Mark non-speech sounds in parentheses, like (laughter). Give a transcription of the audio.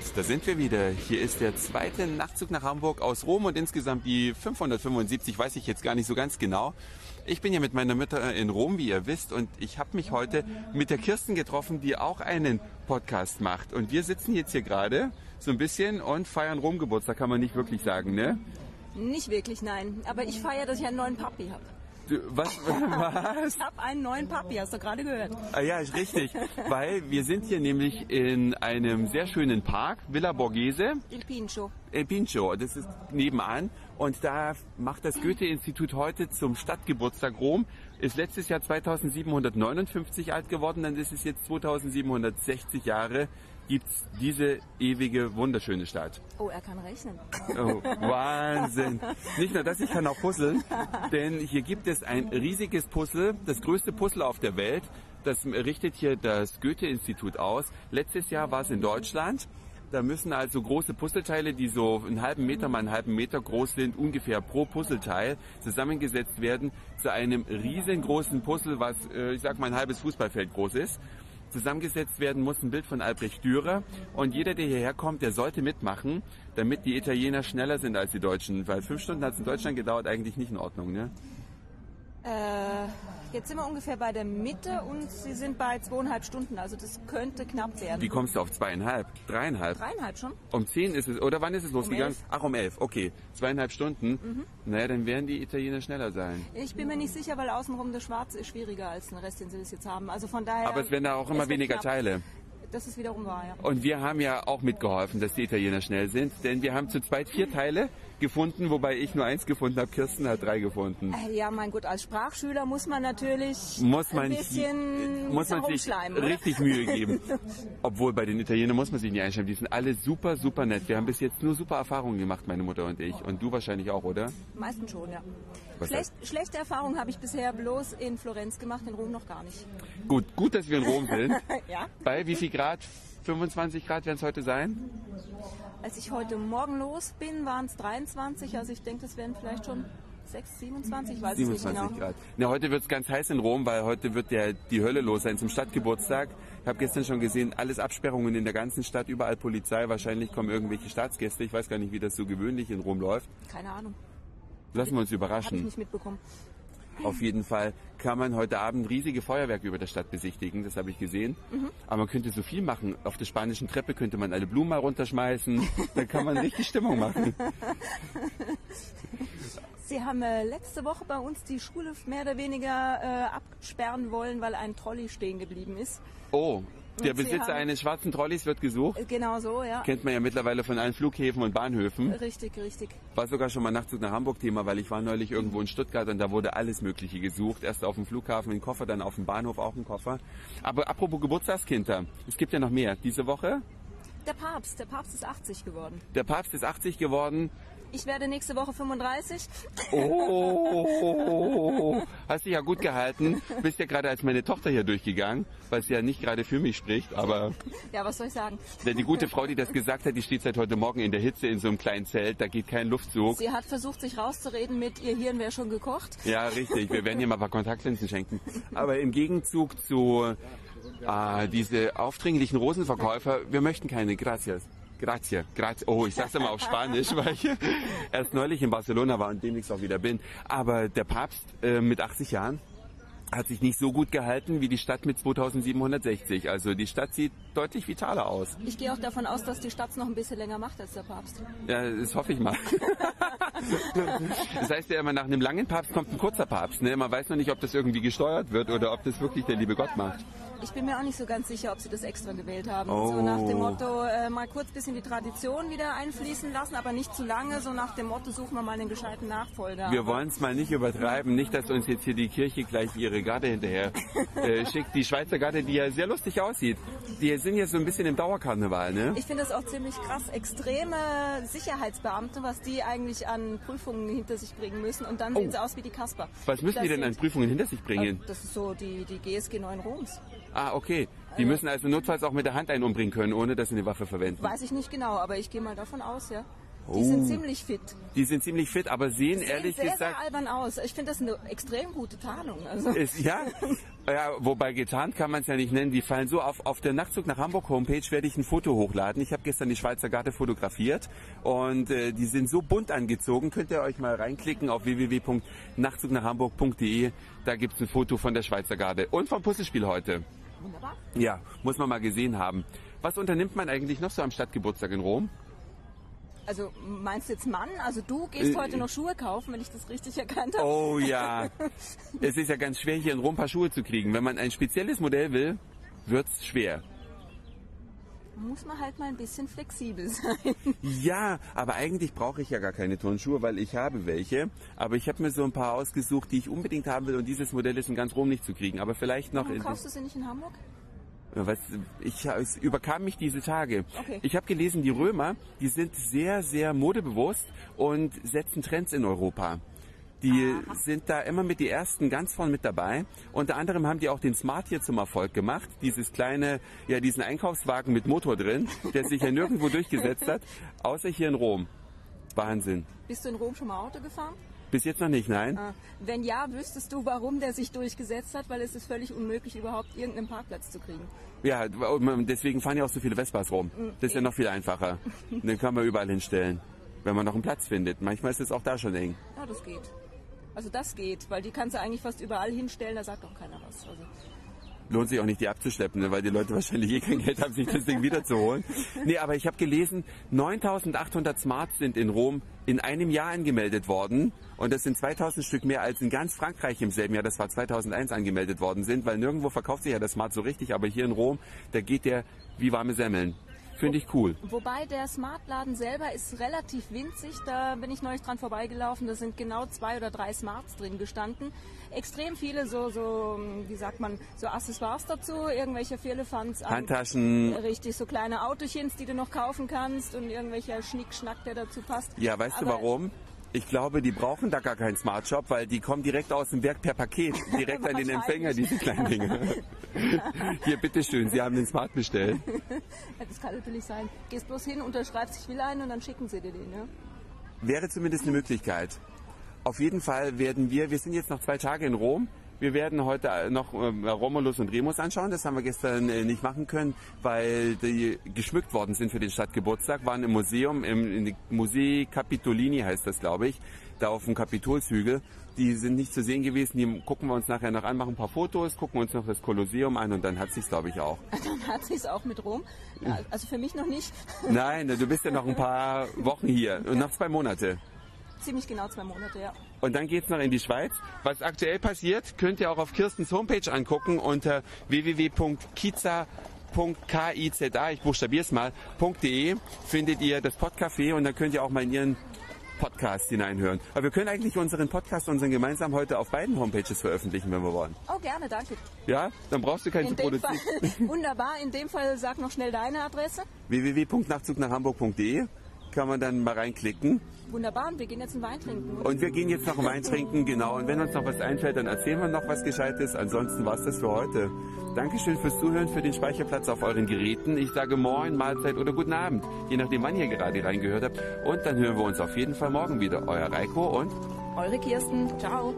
Und da sind wir wieder. Hier ist der zweite Nachtzug nach Hamburg aus Rom und insgesamt die 575, weiß ich jetzt gar nicht so ganz genau. Ich bin ja mit meiner Mutter in Rom, wie ihr wisst, und ich habe mich heute mit der Kirsten getroffen, die auch einen Podcast macht. Und wir sitzen jetzt hier gerade so ein bisschen und feiern Rom-Geburtstag, kann man nicht wirklich sagen, ne? Nicht wirklich, nein. Aber ich feiere, dass ich einen neuen Papi habe. Du, was? (laughs) was? Ich habe einen neuen Papi, hast du gerade gehört. Ah, ja, ist richtig. Weil wir sind hier nämlich in einem sehr schönen Park, Villa Borghese. Il Pincho. El Pincho, das ist nebenan. Und da macht das Goethe-Institut heute zum Stadtgeburtstag Rom. Ist letztes Jahr 2759 alt geworden, dann ist es jetzt 2760 Jahre gibt's diese ewige, wunderschöne Stadt. Oh, er kann rechnen. Oh, Wahnsinn. Nicht nur das, ich kann auch puzzeln, denn hier gibt es ein riesiges Puzzle, das größte Puzzle auf der Welt. Das richtet hier das Goethe-Institut aus. Letztes Jahr war es in Deutschland. Da müssen also große Puzzleteile, die so einen halben Meter mal einen halben Meter groß sind, ungefähr pro Puzzleteil zusammengesetzt werden zu einem riesengroßen Puzzle, was äh, ich sag mal ein halbes Fußballfeld groß ist zusammengesetzt werden muss ein Bild von Albrecht Dürer und jeder, der hierher kommt, der sollte mitmachen, damit die Italiener schneller sind als die Deutschen, weil fünf Stunden hat es in Deutschland gedauert, eigentlich nicht in Ordnung, ne? Äh, jetzt sind wir ungefähr bei der Mitte und Sie sind bei zweieinhalb Stunden, also das könnte knapp werden. Wie kommst du auf zweieinhalb? Dreieinhalb? Dreieinhalb schon? Um zehn ist es, oder wann ist es losgegangen? elf. Ach, um elf, okay. Zweieinhalb Stunden. Mhm. Naja, dann werden die Italiener schneller sein. Ich bin mir nicht sicher, weil außenrum das Schwarze ist schwieriger als den Rest, den Sie bis jetzt haben. Also von daher. Aber es werden da auch immer weniger knapp. Teile. Das ist wiederum wahr, ja. Und wir haben ja auch mitgeholfen, dass die Italiener schnell sind, denn wir haben zu zweit vier Teile gefunden, wobei ich nur eins gefunden habe. Kirsten hat drei gefunden. Äh, Ja, mein Gott, als Sprachschüler muss man natürlich muss man, ein bisschen muss man sich richtig Mühe geben. (laughs) Obwohl bei den Italienern muss man sich nicht einschreiben. Die sind alle super, super nett. Wir haben bis jetzt nur super Erfahrungen gemacht, meine Mutter und ich. Und du wahrscheinlich auch, oder? Meistens schon, ja. Was Schlecht, schlechte Erfahrungen habe ich bisher bloß in Florenz gemacht, in Rom noch gar nicht. Gut, gut, dass wir in Rom sind. (laughs) Ja. Bei wie viel Grad? 25 Grad werden es heute sein? Als ich heute Morgen los bin, waren es 23, also ich denke, das wären vielleicht schon 6, 27, ich weiß es nicht 27 genau. Grad. Na, heute wird es ganz heiß in Rom, weil heute wird der, die Hölle los sein zum Stadtgeburtstag. Ich habe gestern schon gesehen, alles Absperrungen in der ganzen Stadt, überall Polizei. Wahrscheinlich kommen irgendwelche Staatsgäste. Ich weiß gar nicht, wie das so gewöhnlich in Rom läuft. Keine Ahnung, Lassen wir uns habe ich überraschen. nicht mitbekommen. Auf jeden Fall kann man heute Abend riesige Feuerwerke über der Stadt besichtigen, das habe ich gesehen. Mhm. Aber man könnte so viel machen. Auf der spanischen Treppe könnte man alle Blumen mal runterschmeißen. Dann kann man richtig Stimmung machen. (laughs) Sie haben äh, letzte Woche bei uns die Schule mehr oder weniger äh, absperren wollen, weil ein Trolley stehen geblieben ist. Oh, der Besitzer eines schwarzen Trolleys wird gesucht. Äh, Genau so, ja. Kennt man ja mittlerweile von allen Flughäfen und Bahnhöfen. Richtig, richtig. War sogar schon mal Nachtzug nach Hamburg Thema, weil ich war neulich irgendwo in Stuttgart und da wurde alles Mögliche gesucht. Erst auf dem Flughafen ein Koffer, dann auf dem Bahnhof auch ein Koffer. Aber apropos Geburtstagskinder, es gibt ja noch mehr. Diese Woche, Der Papst, der Papst ist 80 geworden. der Papst ist 80 geworden. Ich werde nächste Woche 35. Oh, (laughs) hast dich ja gut gehalten. Bist ja gerade als meine Tochter hier durchgegangen, was ja nicht gerade für mich spricht, aber Ja, was soll ich sagen? denn die gute Frau, die das gesagt hat, die steht seit heute Morgen in der Hitze in so einem kleinen Zelt, da geht kein Luftzug. Sie hat versucht, sich rauszureden mit ihr Hirn wäre schon gekocht. Ja, richtig. Wir werden ihr mal ein paar Kontaktlinsen schenken. Aber im Gegenzug zu äh, diese aufdringlichen Rosenverkäufer, wir möchten keine. Gracias. Grazie, grazie. Oh, ich sag's immer auf Spanisch, weil ich (laughs) erst neulich in Barcelona war und demnächst auch wieder bin. Aber der Papst äh, mit 80 Jahren hat sich nicht so gut gehalten wie die Stadt mit 2760. Also die Stadt sieht deutlich vitaler aus. Ich gehe auch davon aus, dass die Stadt noch ein bisschen länger macht als der Papst. Ja, das hoffe ich mal. (laughs) das heißt ja immer, nach einem langen Papst kommt ein kurzer Papst. Ne? Man weiß noch nicht, ob das irgendwie gesteuert wird oder ob das wirklich der liebe Gott macht. Ich bin mir auch nicht so ganz sicher, ob sie das extra gewählt haben. Oh. So nach dem Motto, äh, mal kurz bisschen die Tradition wieder einfließen lassen, aber nicht zu lange. So nach dem Motto, suchen wir mal einen gescheiten Nachfolger. Wir wollen es mal nicht übertreiben. Nicht, dass uns jetzt hier die Kirche gleich ihre Garde hinterher äh, (laughs) schickt. Die Schweizer Garde, die ja sehr lustig aussieht. Die sind ja so ein bisschen im Dauerkarneval, ne? Ich finde das auch ziemlich krass. Extreme Sicherheitsbeamte, was die eigentlich an Prüfungen hinter sich bringen müssen. Und dann Oh. sehen sie aus wie die Kasper. Was müssen Das die denn an Prüfungen hinter sich bringen? Das ist so die, die GSG 9 Roms. Ah, okay. Die müssen also notfalls auch mit der Hand einen umbringen können, ohne dass sie eine Waffe verwenden. Weiß ich nicht genau, aber ich gehe mal davon aus, ja. Die Oh. sind ziemlich fit. Die sind ziemlich fit, aber sehen Sehen ehrlich sehr, gesagt sehr albern aus. Ich finde das eine extrem gute Tarnung. Also. ist, ja, (laughs) Ja, wobei getarnt kann man es ja nicht nennen. Die fallen so auf. Auf der Nachtzug nach Hamburg Homepage werde ich ein Foto hochladen. Ich habe gestern die Schweizer Garde fotografiert und äh, die sind so bunt angezogen. Könnt ihr euch mal reinklicken auf www.nachtzugnachhamburg.de. Da gibt es ein Foto von der Schweizer Garde und vom Puzzlespiel heute. Wunderbar. Ja, muss man mal gesehen haben. Was unternimmt man eigentlich noch so am Stadtgeburtstag in Rom? Also meinst du jetzt Mann? Also du gehst Äh, heute noch Schuhe kaufen, wenn ich das richtig erkannt habe? Oh ja. (laughs) es ist ja ganz schwer, hier in Rom ein paar Schuhe zu kriegen. Wenn man ein spezielles Modell will, wird's schwer. Muss man halt mal ein bisschen flexibel (laughs) sein. Ja, aber eigentlich brauche ich ja gar keine Turnschuhe, weil ich habe welche. Aber ich habe mir so ein paar ausgesucht, die ich unbedingt haben will und dieses Modell ist in ganz Rom nicht zu kriegen. Aber vielleicht noch Warum in kaufst du sie nicht in Hamburg? Was, ich, es überkam mich diese Tage. Okay. Ich habe gelesen, die Römer, die sind sehr, sehr modebewusst und setzen Trends in Europa. Die sind da immer mit die ersten ganz vorn mit dabei. Unter anderem haben die auch den Smart hier zum Erfolg gemacht. Dieses kleine, ja, diesen Einkaufswagen mit Motor drin, der sich ja nirgendwo durchgesetzt hat, außer hier in Rom. Wahnsinn. Bist du in Rom schon mal Auto gefahren? Bis jetzt noch nicht, nein? Ah, Wenn ja, wüsstest du, warum der sich durchgesetzt hat, weil es ist völlig unmöglich, überhaupt irgendeinen Parkplatz zu kriegen. Ja, deswegen fahren ja auch so viele Vespas rum. Das ist ja noch viel einfacher. (laughs) Den kann man überall hinstellen, wenn man noch einen Platz findet. Manchmal ist es auch da schon eng. Ja, das geht. Also das geht, weil die kannst du eigentlich fast überall hinstellen, da sagt auch keiner was. Also, Lohnt sich auch nicht, die abzuschleppen, ne, weil die Leute (laughs) wahrscheinlich eh kein Geld haben, sich das Ding wiederzuholen. Nee, aber ich habe gelesen, 9800 Smarts sind in Rom in einem Jahr angemeldet worden. Und das sind 2000 Stück mehr als in ganz Frankreich im selben Jahr, das war 2001, angemeldet worden sind. Weil nirgendwo verkauft sich ja das Smart so richtig. Aber hier in Rom, da geht der wie warme Semmeln. Finde ich cool. Wobei der Smartladen selber ist relativ winzig. Da bin ich neulich dran vorbeigelaufen. Da sind genau zwei oder drei Smarts drin gestanden. Extrem viele so, so wie sagt man, so Accessoires dazu, irgendwelche Firlefanz. an- Handtaschen, Richtig, so kleine Autochens, die du noch kaufen kannst und irgendwelcher Schnickschnack, der dazu passt. Ja, weißt du Aber warum? Ich glaube, die brauchen da gar keinen Smart Shop, weil die kommen direkt aus dem Werk per Paket, (laughs) direkt an den Empfänger, diese kleinen Dinge. (laughs) Hier, bitteschön, Sie haben den Smart bestellt. Das kann natürlich sein. Gehst bloß hin, unterschreibst, ich will einen und dann schicken sie dir den. Ja? Wäre zumindest eine Möglichkeit. Auf jeden Fall werden wir, wir sind jetzt noch zwei Tage in Rom. Wir werden heute noch ähm, Romulus und Remus anschauen. Das haben wir gestern äh, nicht machen können, weil die geschmückt worden sind für den Stadtgeburtstag. Waren im Museum, im Musee Capitolini heißt das, glaube ich, da auf dem Kapitolshügel. Die sind nicht zu sehen gewesen. Die gucken wir uns nachher noch an, machen ein paar Fotos, gucken uns noch das Kolosseum an und dann hat sich's, glaube ich, auch. (laughs) Dann hat sie es auch mit Rom. Ja, also für mich noch nicht. Nein, du bist ja noch ein paar Wochen hier und noch zwei Monate. Ziemlich genau zwei Monate, ja. Und dann geht's noch in die Schweiz. Was aktuell passiert, könnt ihr auch auf Kirstens Homepage angucken unter www.kiza.kiza, ich buchstabiere es mal, .de findet ihr das Podcafé und dann könnt ihr auch mal in ihren Podcast hineinhören. Aber wir können eigentlich unseren Podcast, unseren gemeinsam heute auf beiden Homepages veröffentlichen, wenn wir wollen. Oh, gerne, danke. Ja? Dann brauchst du keinen zu dem Fall, produzieren. (laughs) (laughs) wunderbar. In dem Fall sag noch schnell deine Adresse. www.nachtzugnachhamburg.de kann man dann mal reinklicken. Wunderbar. Und wir gehen jetzt einen Wein trinken. Und wir gehen jetzt noch Wein trinken, genau. Und wenn uns noch was einfällt, dann erzählen wir noch was Gescheites. Ansonsten war's das für heute. Dankeschön fürs Zuhören, für den Speicherplatz auf euren Geräten. Ich sage Moin, Mahlzeit oder Guten Abend, je nachdem, wann ihr gerade reingehört habt. Und dann hören wir uns auf jeden Fall morgen wieder. Euer Reiko und Eure Kirsten. Ciao.